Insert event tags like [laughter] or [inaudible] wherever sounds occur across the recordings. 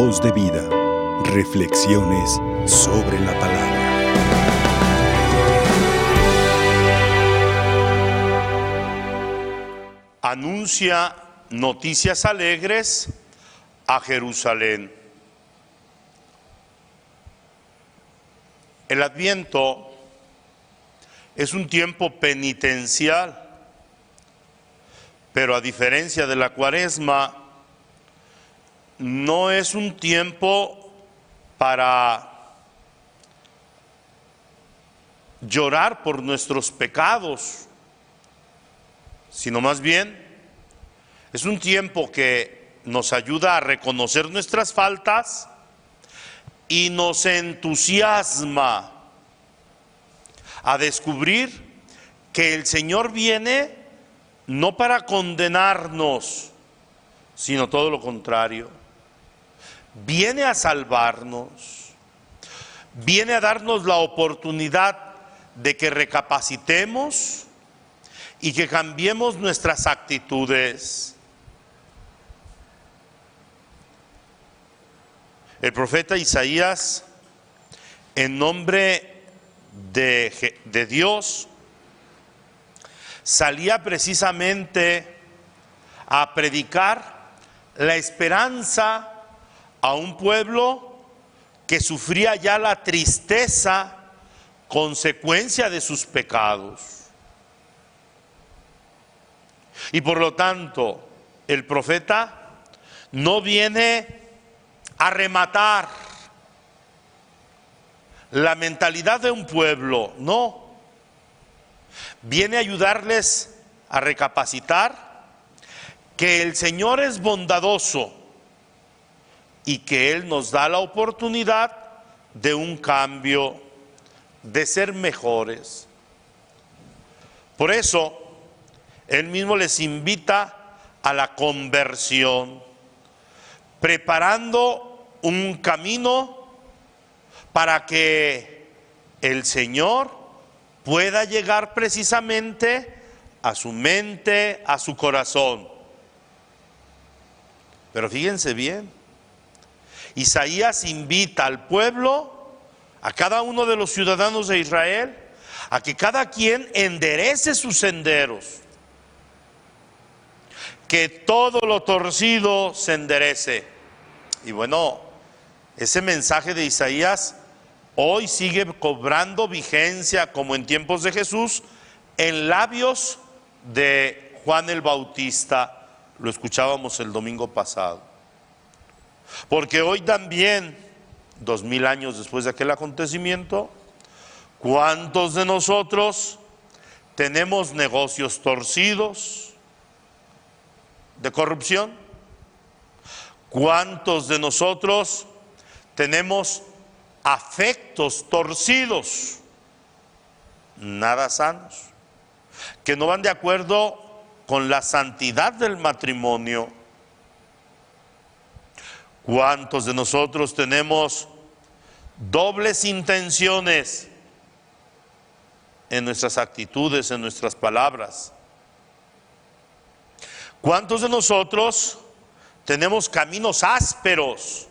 Voz de vida. Reflexiones sobre la palabra. Anuncia noticias alegres a Jerusalén. El adviento es un tiempo penitencial, pero a diferencia de la cuaresma, no es un tiempo para llorar por nuestros pecados, sino más bien es un tiempo que nos ayuda a reconocer nuestras faltas y nos entusiasma a descubrir que el Señor viene no para condenarnos, sino todo lo contrario viene a salvarnos, viene a darnos la oportunidad de que recapacitemos y que cambiemos nuestras actitudes. El profeta Isaías, en nombre de, Dios, salía precisamente a predicar la esperanza a un pueblo que sufría ya la tristeza consecuencia de sus pecados. Y por lo tanto, el profeta no viene a rematar la mentalidad de un pueblo, no. Viene a ayudarles a recapacitar que el Señor es bondadoso y que Él nos da la oportunidad de un cambio, de ser mejores. Por eso, Él mismo les invita a la conversión, preparando un camino para que el Señor pueda llegar precisamente a su mente, a su corazón. Pero fíjense bien, Isaías invita al pueblo, a cada uno de los ciudadanos de Israel, a que cada quien enderece sus senderos, que todo lo torcido se enderece. Y bueno, ese mensaje de Isaías hoy sigue cobrando vigencia como en tiempos de Jesús en labios de Juan el Bautista. Lo escuchábamos el domingo pasado. Porque hoy también, dos mil años después de aquel acontecimiento, ¿cuántos de nosotros tenemos negocios torcidos de corrupción? ¿Cuántos de nosotros tenemos afectos torcidos, nada sanos, que no van de acuerdo con la santidad del matrimonio? ¿Cuántos de nosotros tenemos dobles intenciones en nuestras actitudes, en nuestras palabras? ¿Cuántos de nosotros tenemos caminos ásperos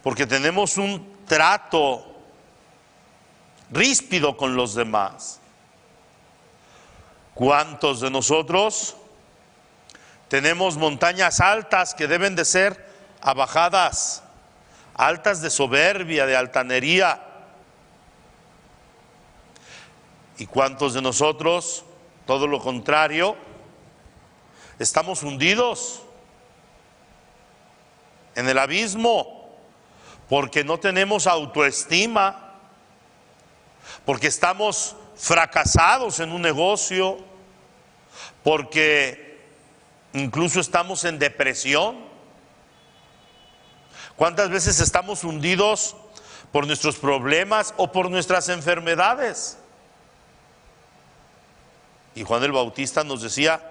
porque tenemos un trato ríspido con los demás? ¿Cuántos de nosotros tenemos montañas altas que deben de ser a bajadas altas de soberbia, de altanería. ¿Y cuántos de nosotros, todo lo contrario, estamos hundidos en el abismo porque no tenemos autoestima, porque estamos fracasados en un negocio, porque incluso estamos en depresión? ¿Cuántas veces estamos hundidos por nuestros problemas o por nuestras enfermedades? Y Juan el Bautista nos decía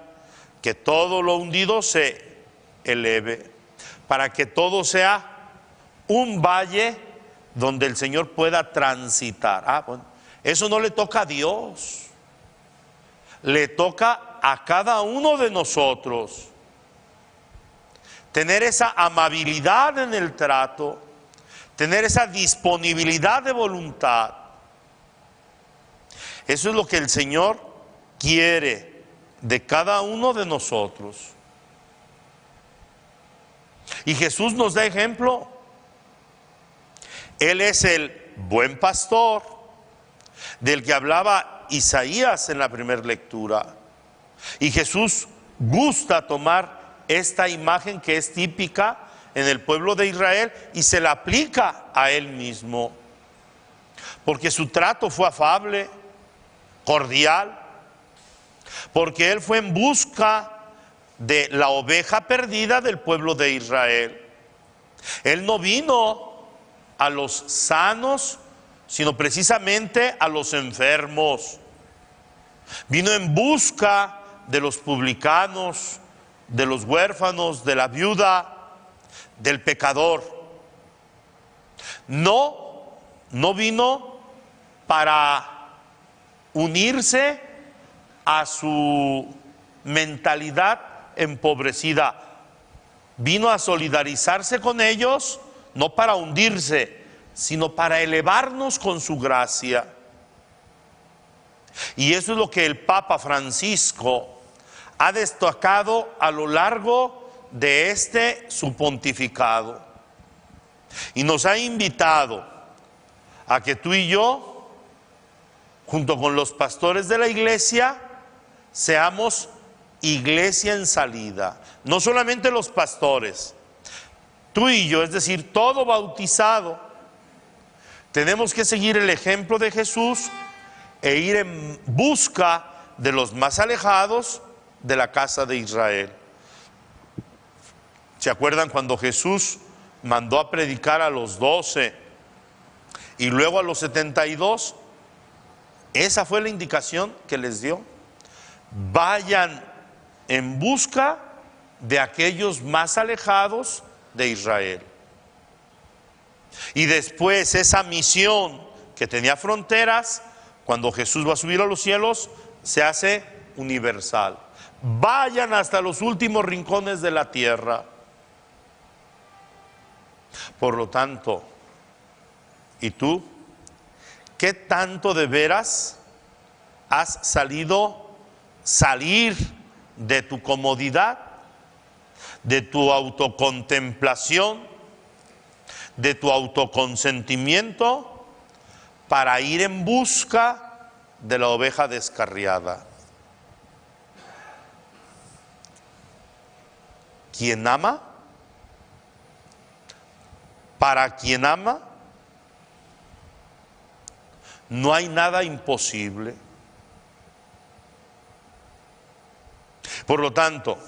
que todo lo hundido se eleve, para que todo sea un valle donde el Señor pueda transitar. Ah, bueno, eso no le toca a Dios, le toca a cada uno de nosotros tener esa amabilidad en el trato, tener esa disponibilidad de voluntad. Eso es lo que el Señor quiere de cada uno de nosotros. Y Jesús nos da ejemplo. Él es el buen pastor del que hablaba Isaías en la primera lectura. Y Jesús gusta tomar esta imagen que es típica en el pueblo de Israel y se la aplica a él mismo. Porque su trato fue afable, cordial, porque él fue en busca de la oveja perdida del pueblo de Israel. Él no vino a los sanos, sino precisamente a los enfermos. Vino en busca de los publicanos, de los huérfanos, de la viuda, del pecador. No, no vino para unirse a su mentalidad empobrecida. Vino a solidarizarse con ellos, no para hundirse, sino para elevarnos con su gracia. Y eso es lo que el Papa Francisco ha destacado a lo largo de este su pontificado. Y nos ha invitado a que tú y yo, junto con los pastores de la iglesia, seamos iglesia en salida. No solamente los pastores, tú y yo, es decir, todo bautizado. Tenemos que seguir el ejemplo de Jesús e ir en busca de los más alejados de la casa de Israel. ¿Se acuerdan cuando Jesús mandó a predicar a los doce y luego a los setenta y dos? Esa fue la indicación que les dio. Vayan en busca de aquellos más alejados de Israel. Y después esa misión que tenía fronteras, cuando Jesús va a subir a los cielos, se hace universal. Vayan hasta los últimos rincones de la tierra. Por lo tanto, ¿y tú? ¿Qué tanto de veras has salido, salir de tu comodidad, de tu autocontemplación, de tu autoconsentimiento, para ir en busca de la oveja descarriada? Quien ama, para quien ama, no hay nada imposible. Por lo tanto,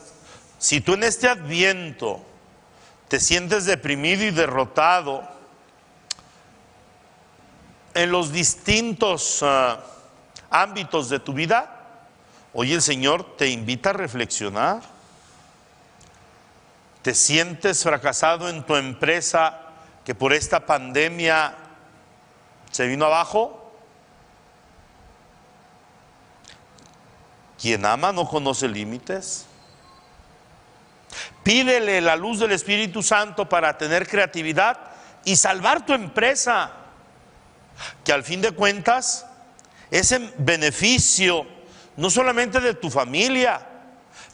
si tú en este adviento te sientes deprimido y derrotado en los distintos ah, ámbitos de tu vida, hoy el Señor te invita a reflexionar. ¿Te sientes fracasado en tu empresa que por esta pandemia se vino abajo? Quien ama no conoce límites. Pídele la luz del Espíritu Santo para tener creatividad y salvar tu empresa, que al fin de cuentas es en beneficio no solamente de tu familia,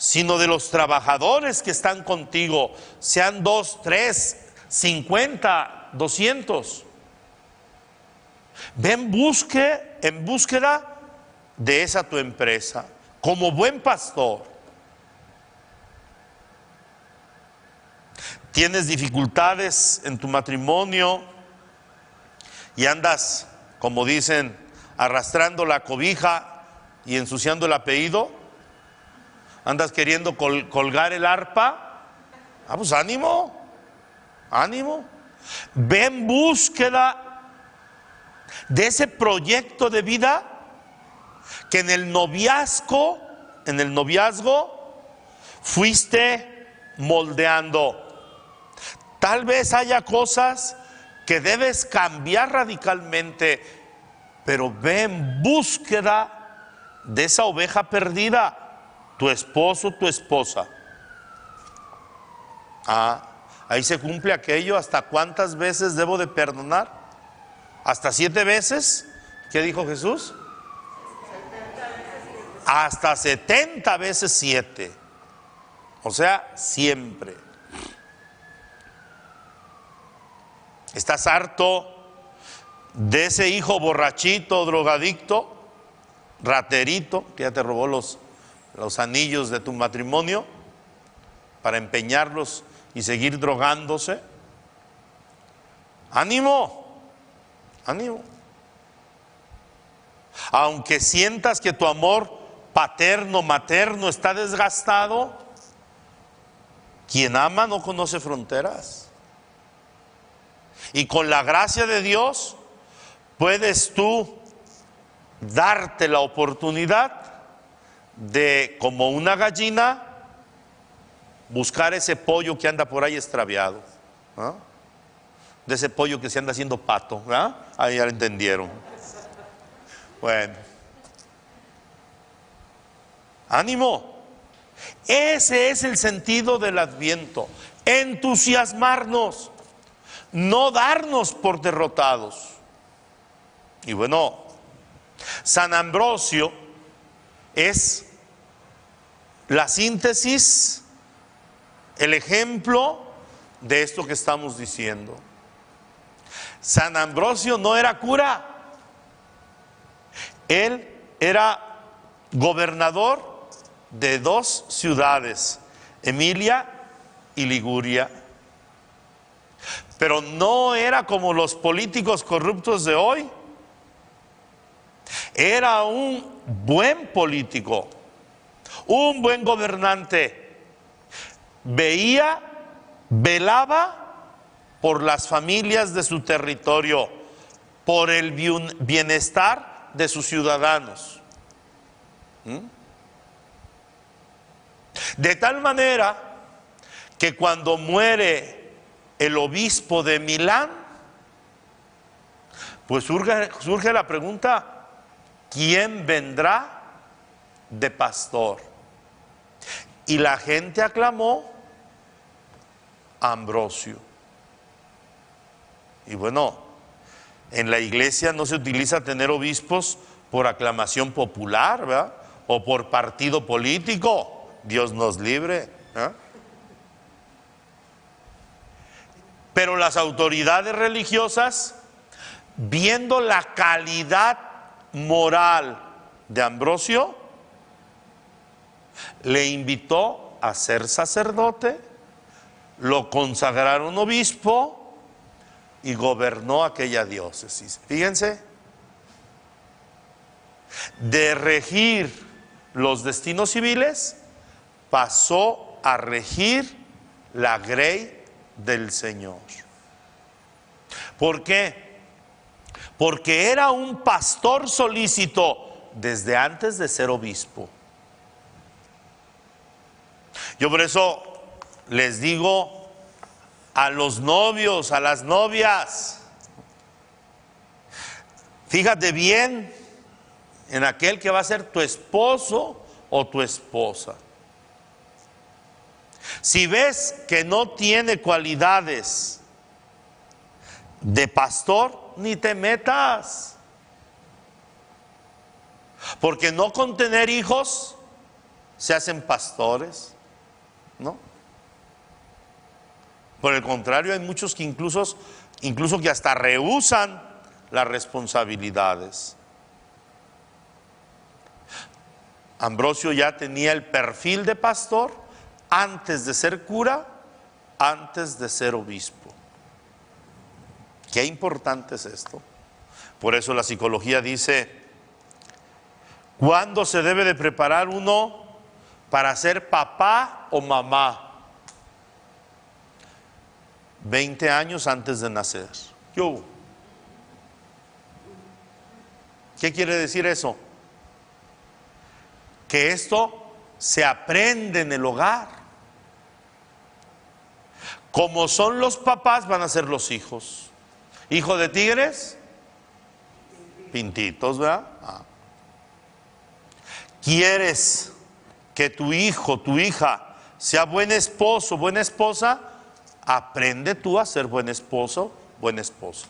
sino de los trabajadores que están contigo, sean dos, tres, cincuenta, doscientos. Ven busque en búsqueda de esa tu empresa, como buen pastor. Tienes dificultades en tu matrimonio y andas, como dicen, arrastrando la cobija y ensuciando el apellido andas queriendo colgar el arpa, ah, pues ánimo, ánimo. Ve en búsqueda de ese proyecto de vida que en el noviazgo, en el noviazgo, fuiste moldeando. Tal vez haya cosas que debes cambiar radicalmente, pero ve en búsqueda de esa oveja perdida tu esposo, tu esposa. Ah, ahí se cumple aquello, ¿hasta cuántas veces debo de perdonar? ¿Hasta siete veces? ¿Qué dijo Jesús? Hasta 70 veces siete. O sea, siempre. ¿Estás harto de ese hijo borrachito, drogadicto, raterito, que ya te robó los, los anillos de tu matrimonio para empeñarlos y seguir drogándose? Ánimo, ánimo. Aunque sientas que tu amor paterno, materno está desgastado, quien ama no conoce fronteras. Y con la gracia de Dios puedes tú darte la oportunidad de, como una gallina, buscar ese pollo que anda por ahí extraviado. De ese pollo que se anda haciendo pato. Ahí ya lo entendieron. Bueno. Ánimo. Ese es el sentido del adviento. Entusiasmarnos no darnos por derrotados. Y bueno, San Ambrosio es la síntesis, el ejemplo de esto que estamos diciendo. San Ambrosio no era cura, él era gobernador de dos ciudades, Emilia y Liguria. Pero no era como los políticos corruptos de hoy. Era un buen político, un buen gobernante. Veía, velaba por las familias de su territorio, por el bienestar de sus ciudadanos. ¿Mm? De tal manera que cuando muere el obispo de Milán, pues surge, la pregunta, ¿quién vendrá de pastor? Y la gente aclamó a Ambrosio. Y bueno, en la iglesia no se utiliza tener obispos por aclamación popular. O por partido político. Dios nos libre. ¿eh? Pero las autoridades religiosas, viendo la calidad moral de Ambrosio, le invitó a ser sacerdote, lo consagraron obispo y gobernó aquella diócesis. Fíjense, de regir los destinos civiles, pasó a regir la grey del Señor. ¿Por qué? Porque era un pastor solícito desde antes de ser obispo. Yo por eso les digo a los novios, a las novias, fíjate bien en aquel que va a ser tu esposo o tu esposa. Si ves que no tiene cualidades de pastor, ni te metas. Porque no con tener hijos se hacen pastores, ¿no? Por el contrario, hay muchos que incluso, incluso que hasta rehusan las responsabilidades. Ambrosio ya tenía el perfil de pastor antes de ser cura, antes de ser obispo. Qué importante es esto. Por eso la psicología dice, ¿cuándo se debe de preparar uno para ser papá o mamá? 20 años antes de nacer. Yo. ¿Qué quiere decir eso? Que esto se aprende en el hogar. Como son los papás, van a ser los hijos. Hijo de tigres, pintitos, ¿verdad? Ah. ¿Quieres que tu hijo, tu hija, sea buen esposo, buena esposa? aprende tú a ser buen esposo, buen esposo.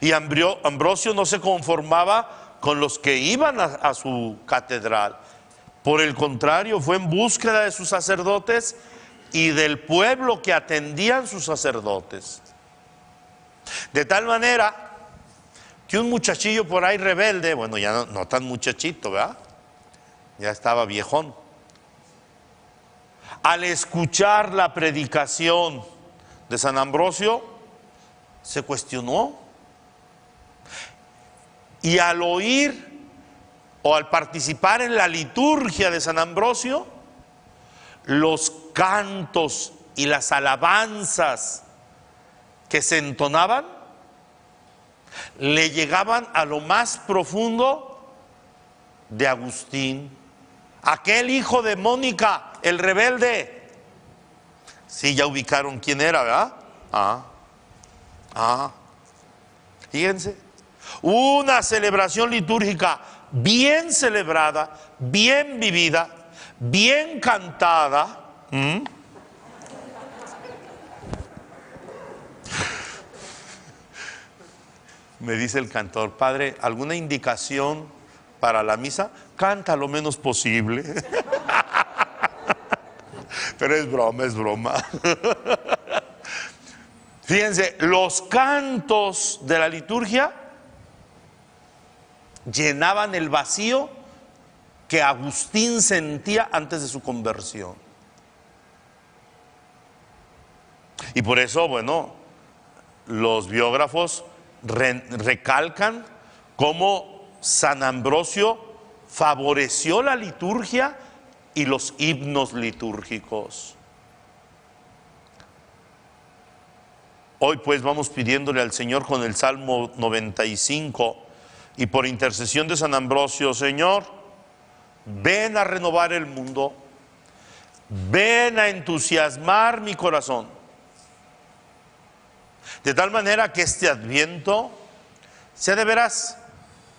Y Ambrosio no se conformaba con los que iban a, a su catedral. Por el contrario, fue en búsqueda de sus sacerdotes y del pueblo que atendían sus sacerdotes. De tal manera que un muchachillo por ahí rebelde, bueno, ya no, tan muchachito, ¿verdad? Ya estaba viejón. Al escuchar la predicación de San Ambrosio, se cuestionó. Y al oír o al participar en la liturgia de San Ambrosio, los cantos y las alabanzas que se entonaban le llegaban a lo más profundo de Agustín, aquel hijo de Mónica, el rebelde. Sí, ya ubicaron quién era, ¿verdad? Ah, ah. Fíjense, una celebración litúrgica bien celebrada, bien vivida, bien cantada. Me dice el cantor, padre, ¿alguna indicación para la misa? Canta lo menos posible. [laughs] Pero es broma, es broma. [laughs] Fíjense, los cantos de la liturgia llenaban el vacío que Agustín sentía antes de su conversión. Y por eso, bueno, los biógrafos recalcan cómo San Ambrosio favoreció la liturgia y los himnos litúrgicos. Hoy pues vamos pidiéndole al Señor con el Salmo 95 y por intercesión de San Ambrosio, Señor, ven a renovar el mundo, ven a entusiasmar mi corazón de tal manera que este adviento sea de veras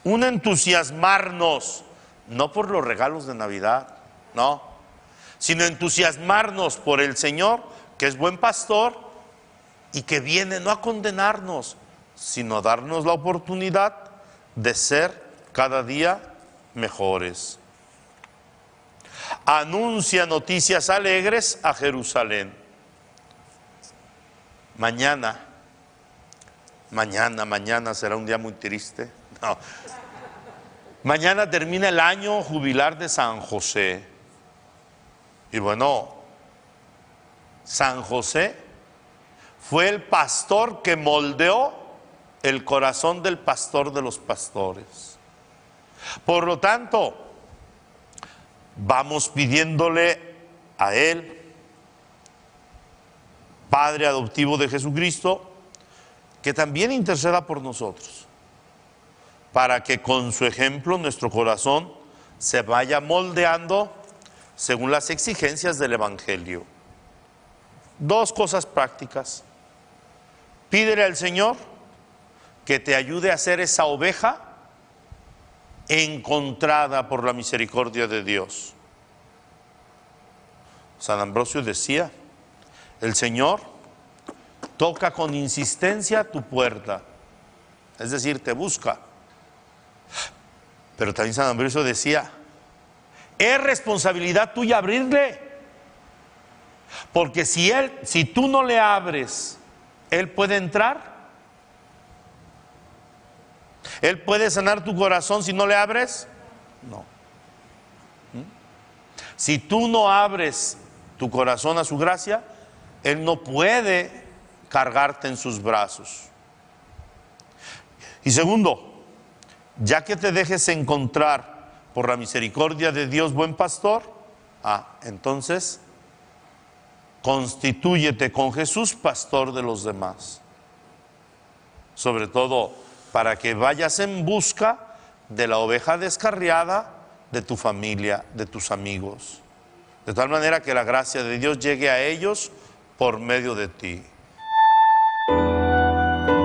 un entusiasmarnos, no por los regalos de Navidad, no, sino entusiasmarnos por el Señor, que es buen pastor y que viene no a condenarnos, sino a darnos la oportunidad de ser cada día mejores. Anuncia noticias alegres a Jerusalén. Mañana mañana, mañana será un día muy triste. Mañana termina el año jubilar de San José. Y bueno, San José fue el pastor que moldeó el corazón del pastor de los pastores. Por lo tanto, vamos pidiéndole a Él, Padre adoptivo de Jesucristo, que también interceda por nosotros, para que con su ejemplo nuestro corazón se vaya moldeando según las exigencias del Evangelio. Dos cosas prácticas. Pídele al Señor que te ayude a ser esa oveja encontrada por la misericordia de Dios. San Ambrosio decía, el Señor toca con insistencia tu puerta, es decir, te busca. Pero también San Ambrosio decía, es responsabilidad tuya abrirle, porque si él, si tú no le abres, él puede entrar. Él puede sanar tu corazón si no le abres. No. ¿Mm? Si tú no abres tu corazón a su gracia, Él no puede cargarte en sus brazos. Y segundo, ya que te dejes encontrar por la misericordia de Dios buen pastor, ah, entonces constitúyete con Jesús pastor de los demás. Sobre todo para que vayas en busca de la oveja descarriada de tu familia, de tus amigos. De tal manera que la gracia de Dios llegue a ellos por medio de ti.